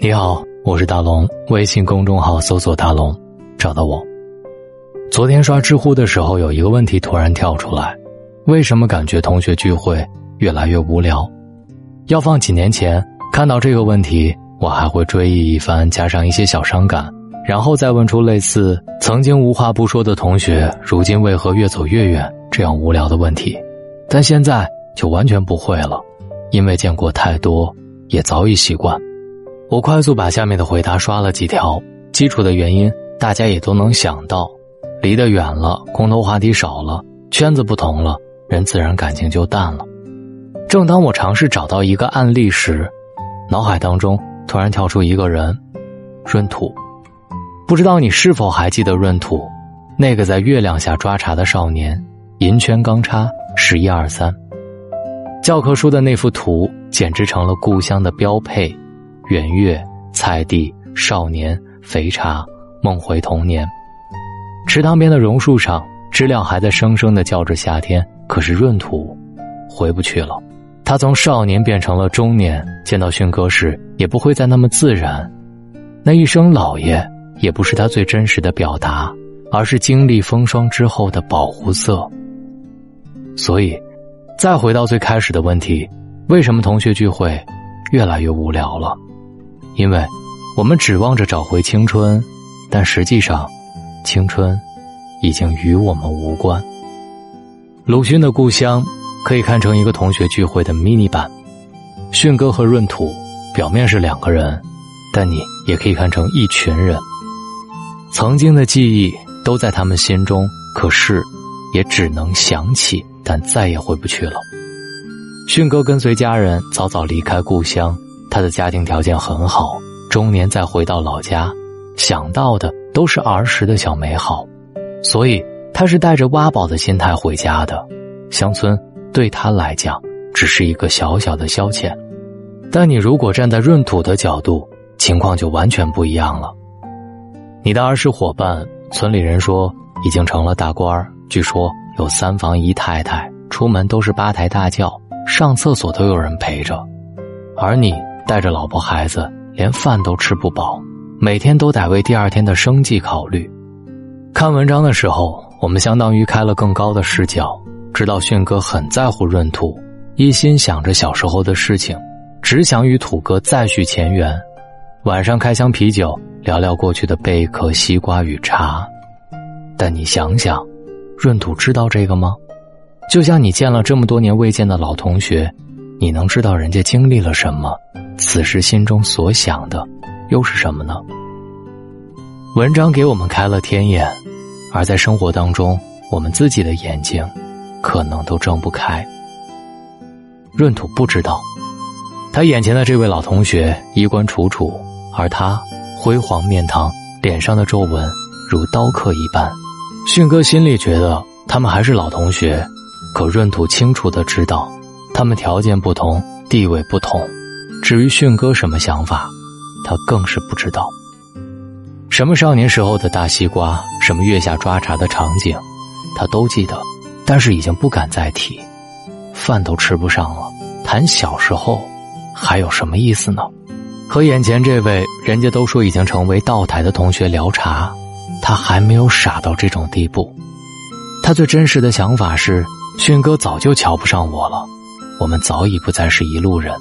你好，我是大龙，微信公众号搜索“大龙”，找到我。昨天刷知乎的时候，有一个问题突然跳出来：为什么感觉同学聚会越来越无聊？要放几年前看到这个问题，我还会追忆一番，加上一些小伤感，然后再问出类似“曾经无话不说的同学，如今为何越走越远”这样无聊的问题。但现在就完全不会了，因为见过太多，也早已习惯。我快速把下面的回答刷了几条，基础的原因大家也都能想到，离得远了，共同话题少了，圈子不同了，人自然感情就淡了。正当我尝试找到一个案例时，脑海当中突然跳出一个人，闰土。不知道你是否还记得闰土，那个在月亮下抓茶的少年，银圈钢叉十一二三，教科书的那幅图简直成了故乡的标配。圆月、菜地、少年、肥茶，梦回童年。池塘边的榕树上，知了还在声声的叫着夏天。可是闰土回不去了，他从少年变成了中年，见到迅哥时也不会再那么自然。那一声“老爷”也不是他最真实的表达，而是经历风霜之后的保护色。所以，再回到最开始的问题：为什么同学聚会越来越无聊了？因为，我们指望着找回青春，但实际上，青春已经与我们无关。鲁迅的故乡可以看成一个同学聚会的 mini 版，迅哥和闰土表面是两个人，但你也可以看成一群人。曾经的记忆都在他们心中，可是也只能想起，但再也回不去了。迅哥跟随家人早早离开故乡。他的家庭条件很好，中年再回到老家，想到的都是儿时的小美好，所以他是带着挖宝的心态回家的。乡村对他来讲只是一个小小的消遣，但你如果站在闰土的角度，情况就完全不一样了。你的儿时伙伴，村里人说已经成了大官儿据说有三房姨太太，出门都是八抬大轿，上厕所都有人陪着，而你。带着老婆孩子，连饭都吃不饱，每天都得为第二天的生计考虑。看文章的时候，我们相当于开了更高的视角，知道迅哥很在乎闰土，一心想着小时候的事情，只想与土哥再续前缘。晚上开箱啤酒，聊聊过去的贝壳、西瓜与茶。但你想想，闰土知道这个吗？就像你见了这么多年未见的老同学，你能知道人家经历了什么？此时心中所想的，又是什么呢？文章给我们开了天眼，而在生活当中，我们自己的眼睛，可能都睁不开。闰土不知道，他眼前的这位老同学衣冠楚楚，而他辉煌面庞，脸上的皱纹如刀刻一般。迅哥心里觉得他们还是老同学，可闰土清楚的知道，他们条件不同，地位不同。至于迅哥什么想法，他更是不知道。什么少年时候的大西瓜，什么月下抓茶的场景，他都记得，但是已经不敢再提。饭都吃不上了，谈小时候还有什么意思呢？和眼前这位人家都说已经成为道台的同学聊茶，他还没有傻到这种地步。他最真实的想法是：迅哥早就瞧不上我了，我们早已不再是一路人。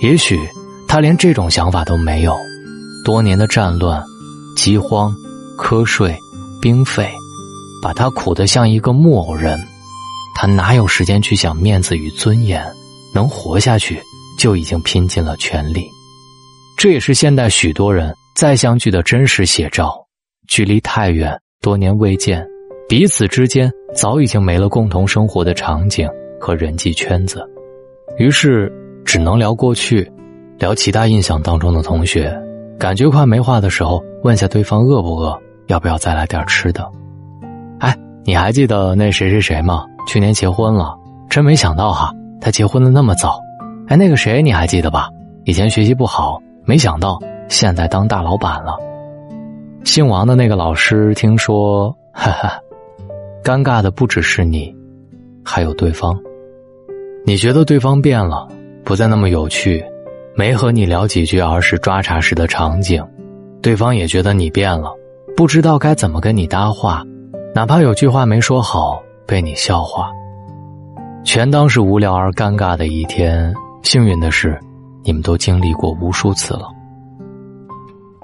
也许他连这种想法都没有，多年的战乱、饥荒、瞌睡、兵费，把他苦得像一个木偶人。他哪有时间去想面子与尊严？能活下去就已经拼尽了全力。这也是现代许多人再相聚的真实写照。距离太远，多年未见，彼此之间早已经没了共同生活的场景和人际圈子，于是。只能聊过去，聊其他印象当中的同学。感觉快没话的时候，问下对方饿不饿，要不要再来点吃的。哎，你还记得那谁谁谁吗？去年结婚了，真没想到哈，他结婚的那么早。哎，那个谁你还记得吧？以前学习不好，没想到现在当大老板了。姓王的那个老师，听说，哈哈，尴尬的不只是你，还有对方。你觉得对方变了？不再那么有趣，没和你聊几句儿时抓茶时的场景，对方也觉得你变了，不知道该怎么跟你搭话，哪怕有句话没说好，被你笑话，全当是无聊而尴尬的一天。幸运的是，你们都经历过无数次了。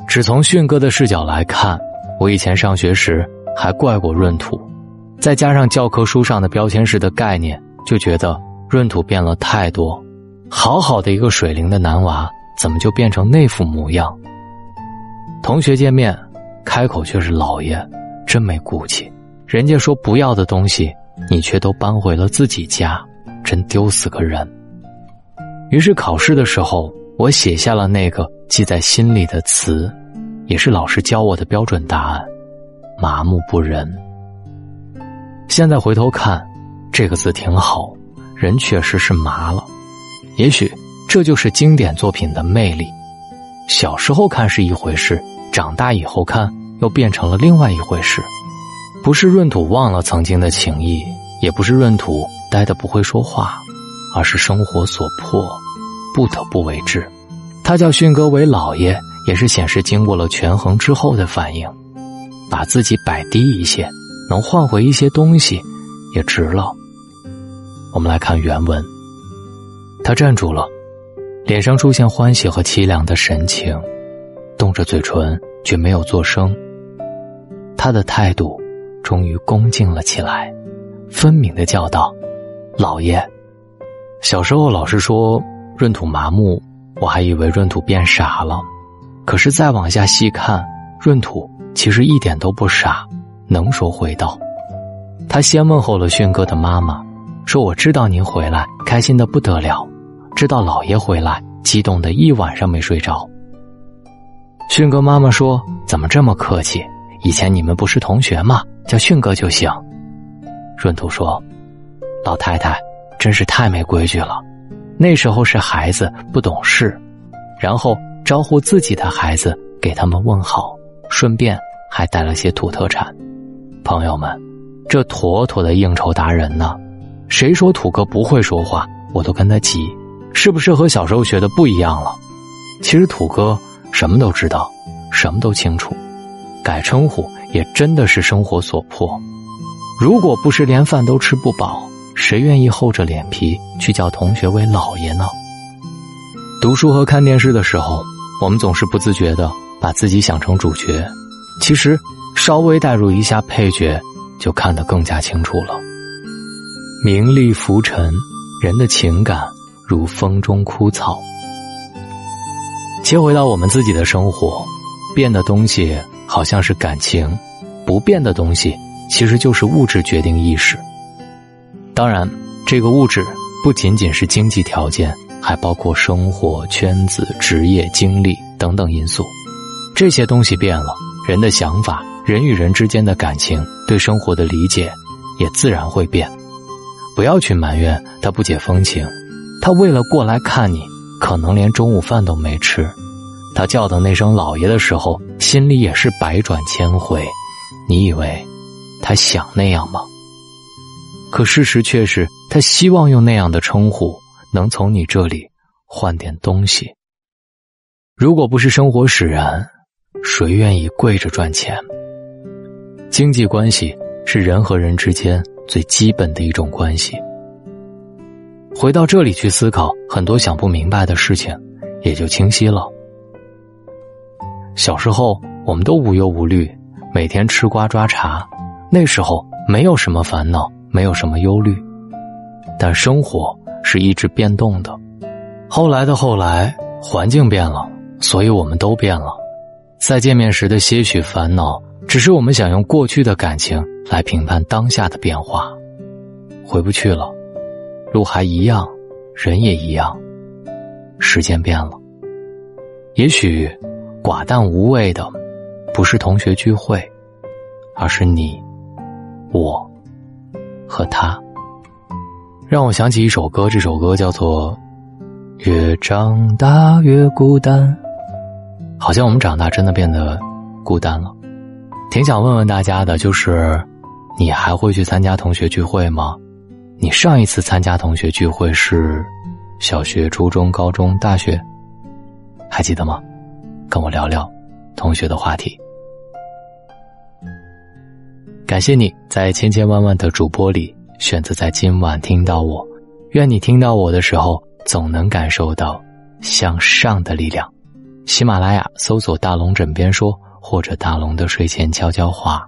只从迅哥的视角来看，我以前上学时还怪过闰土，再加上教科书上的标签式的概念，就觉得闰土变了太多。好好的一个水灵的男娃，怎么就变成那副模样？同学见面，开口却是老爷，真没骨气。人家说不要的东西，你却都搬回了自己家，真丢死个人。于是考试的时候，我写下了那个记在心里的词，也是老师教我的标准答案：麻木不仁。现在回头看，这个字挺好，人确实是麻了。也许这就是经典作品的魅力。小时候看是一回事，长大以后看又变成了另外一回事。不是闰土忘了曾经的情谊，也不是闰土呆得不会说话。而是生活所迫，不得不为之。他叫迅哥为老爷，也是显示经过了权衡之后的反应。把自己摆低一些，能换回一些东西，也值了。我们来看原文。他站住了，脸上出现欢喜和凄凉的神情，动着嘴唇却没有作声。他的态度终于恭敬了起来，分明的叫道：“老爷。”小时候老师说闰土麻木，我还以为闰土变傻了。可是再往下细看，闰土其实一点都不傻，能说会道。他先问候了迅哥的妈妈，说：“我知道您回来，开心的不得了；知道老爷回来，激动的一晚上没睡着。”迅哥妈妈说：“怎么这么客气？以前你们不是同学吗？叫迅哥就行。”闰土说：“老太太。”真是太没规矩了，那时候是孩子不懂事，然后招呼自己的孩子给他们问好，顺便还带了些土特产。朋友们，这妥妥的应酬达人呢！谁说土哥不会说话，我都跟他急，是不是和小时候学的不一样了？其实土哥什么都知道，什么都清楚，改称呼也真的是生活所迫。如果不是连饭都吃不饱。谁愿意厚着脸皮去叫同学为老爷呢？读书和看电视的时候，我们总是不自觉的把自己想成主角，其实稍微带入一下配角，就看得更加清楚了。名利浮沉，人的情感如风中枯草。切回到我们自己的生活，变的东西好像是感情，不变的东西其实就是物质决定意识。当然，这个物质不仅仅是经济条件，还包括生活圈子、职业经历等等因素。这些东西变了，人的想法、人与人之间的感情、对生活的理解，也自然会变。不要去埋怨他不解风情，他为了过来看你，可能连中午饭都没吃。他叫的那声“老爷”的时候，心里也是百转千回。你以为他想那样吗？可事实却是，他希望用那样的称呼，能从你这里换点东西。如果不是生活使然，谁愿意跪着赚钱？经济关系是人和人之间最基本的一种关系。回到这里去思考，很多想不明白的事情也就清晰了。小时候，我们都无忧无虑，每天吃瓜抓茶，那时候没有什么烦恼。没有什么忧虑，但生活是一直变动的。后来的后来，环境变了，所以我们都变了。再见面时的些许烦恼，只是我们想用过去的感情来评判当下的变化。回不去了，路还一样，人也一样，时间变了。也许寡淡无味的，不是同学聚会，而是你，我。和他，让我想起一首歌，这首歌叫做《越长大越孤单》。好像我们长大真的变得孤单了，挺想问问大家的，就是你还会去参加同学聚会吗？你上一次参加同学聚会是小学、初中、高中、大学？还记得吗？跟我聊聊同学的话题。感谢你在千千万万的主播里选择在今晚听到我，愿你听到我的时候总能感受到向上的力量。喜马拉雅搜索“大龙枕边说”或者“大龙的睡前悄悄话”，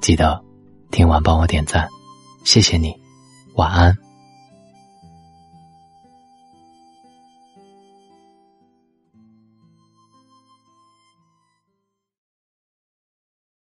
记得听完帮我点赞，谢谢你，晚安。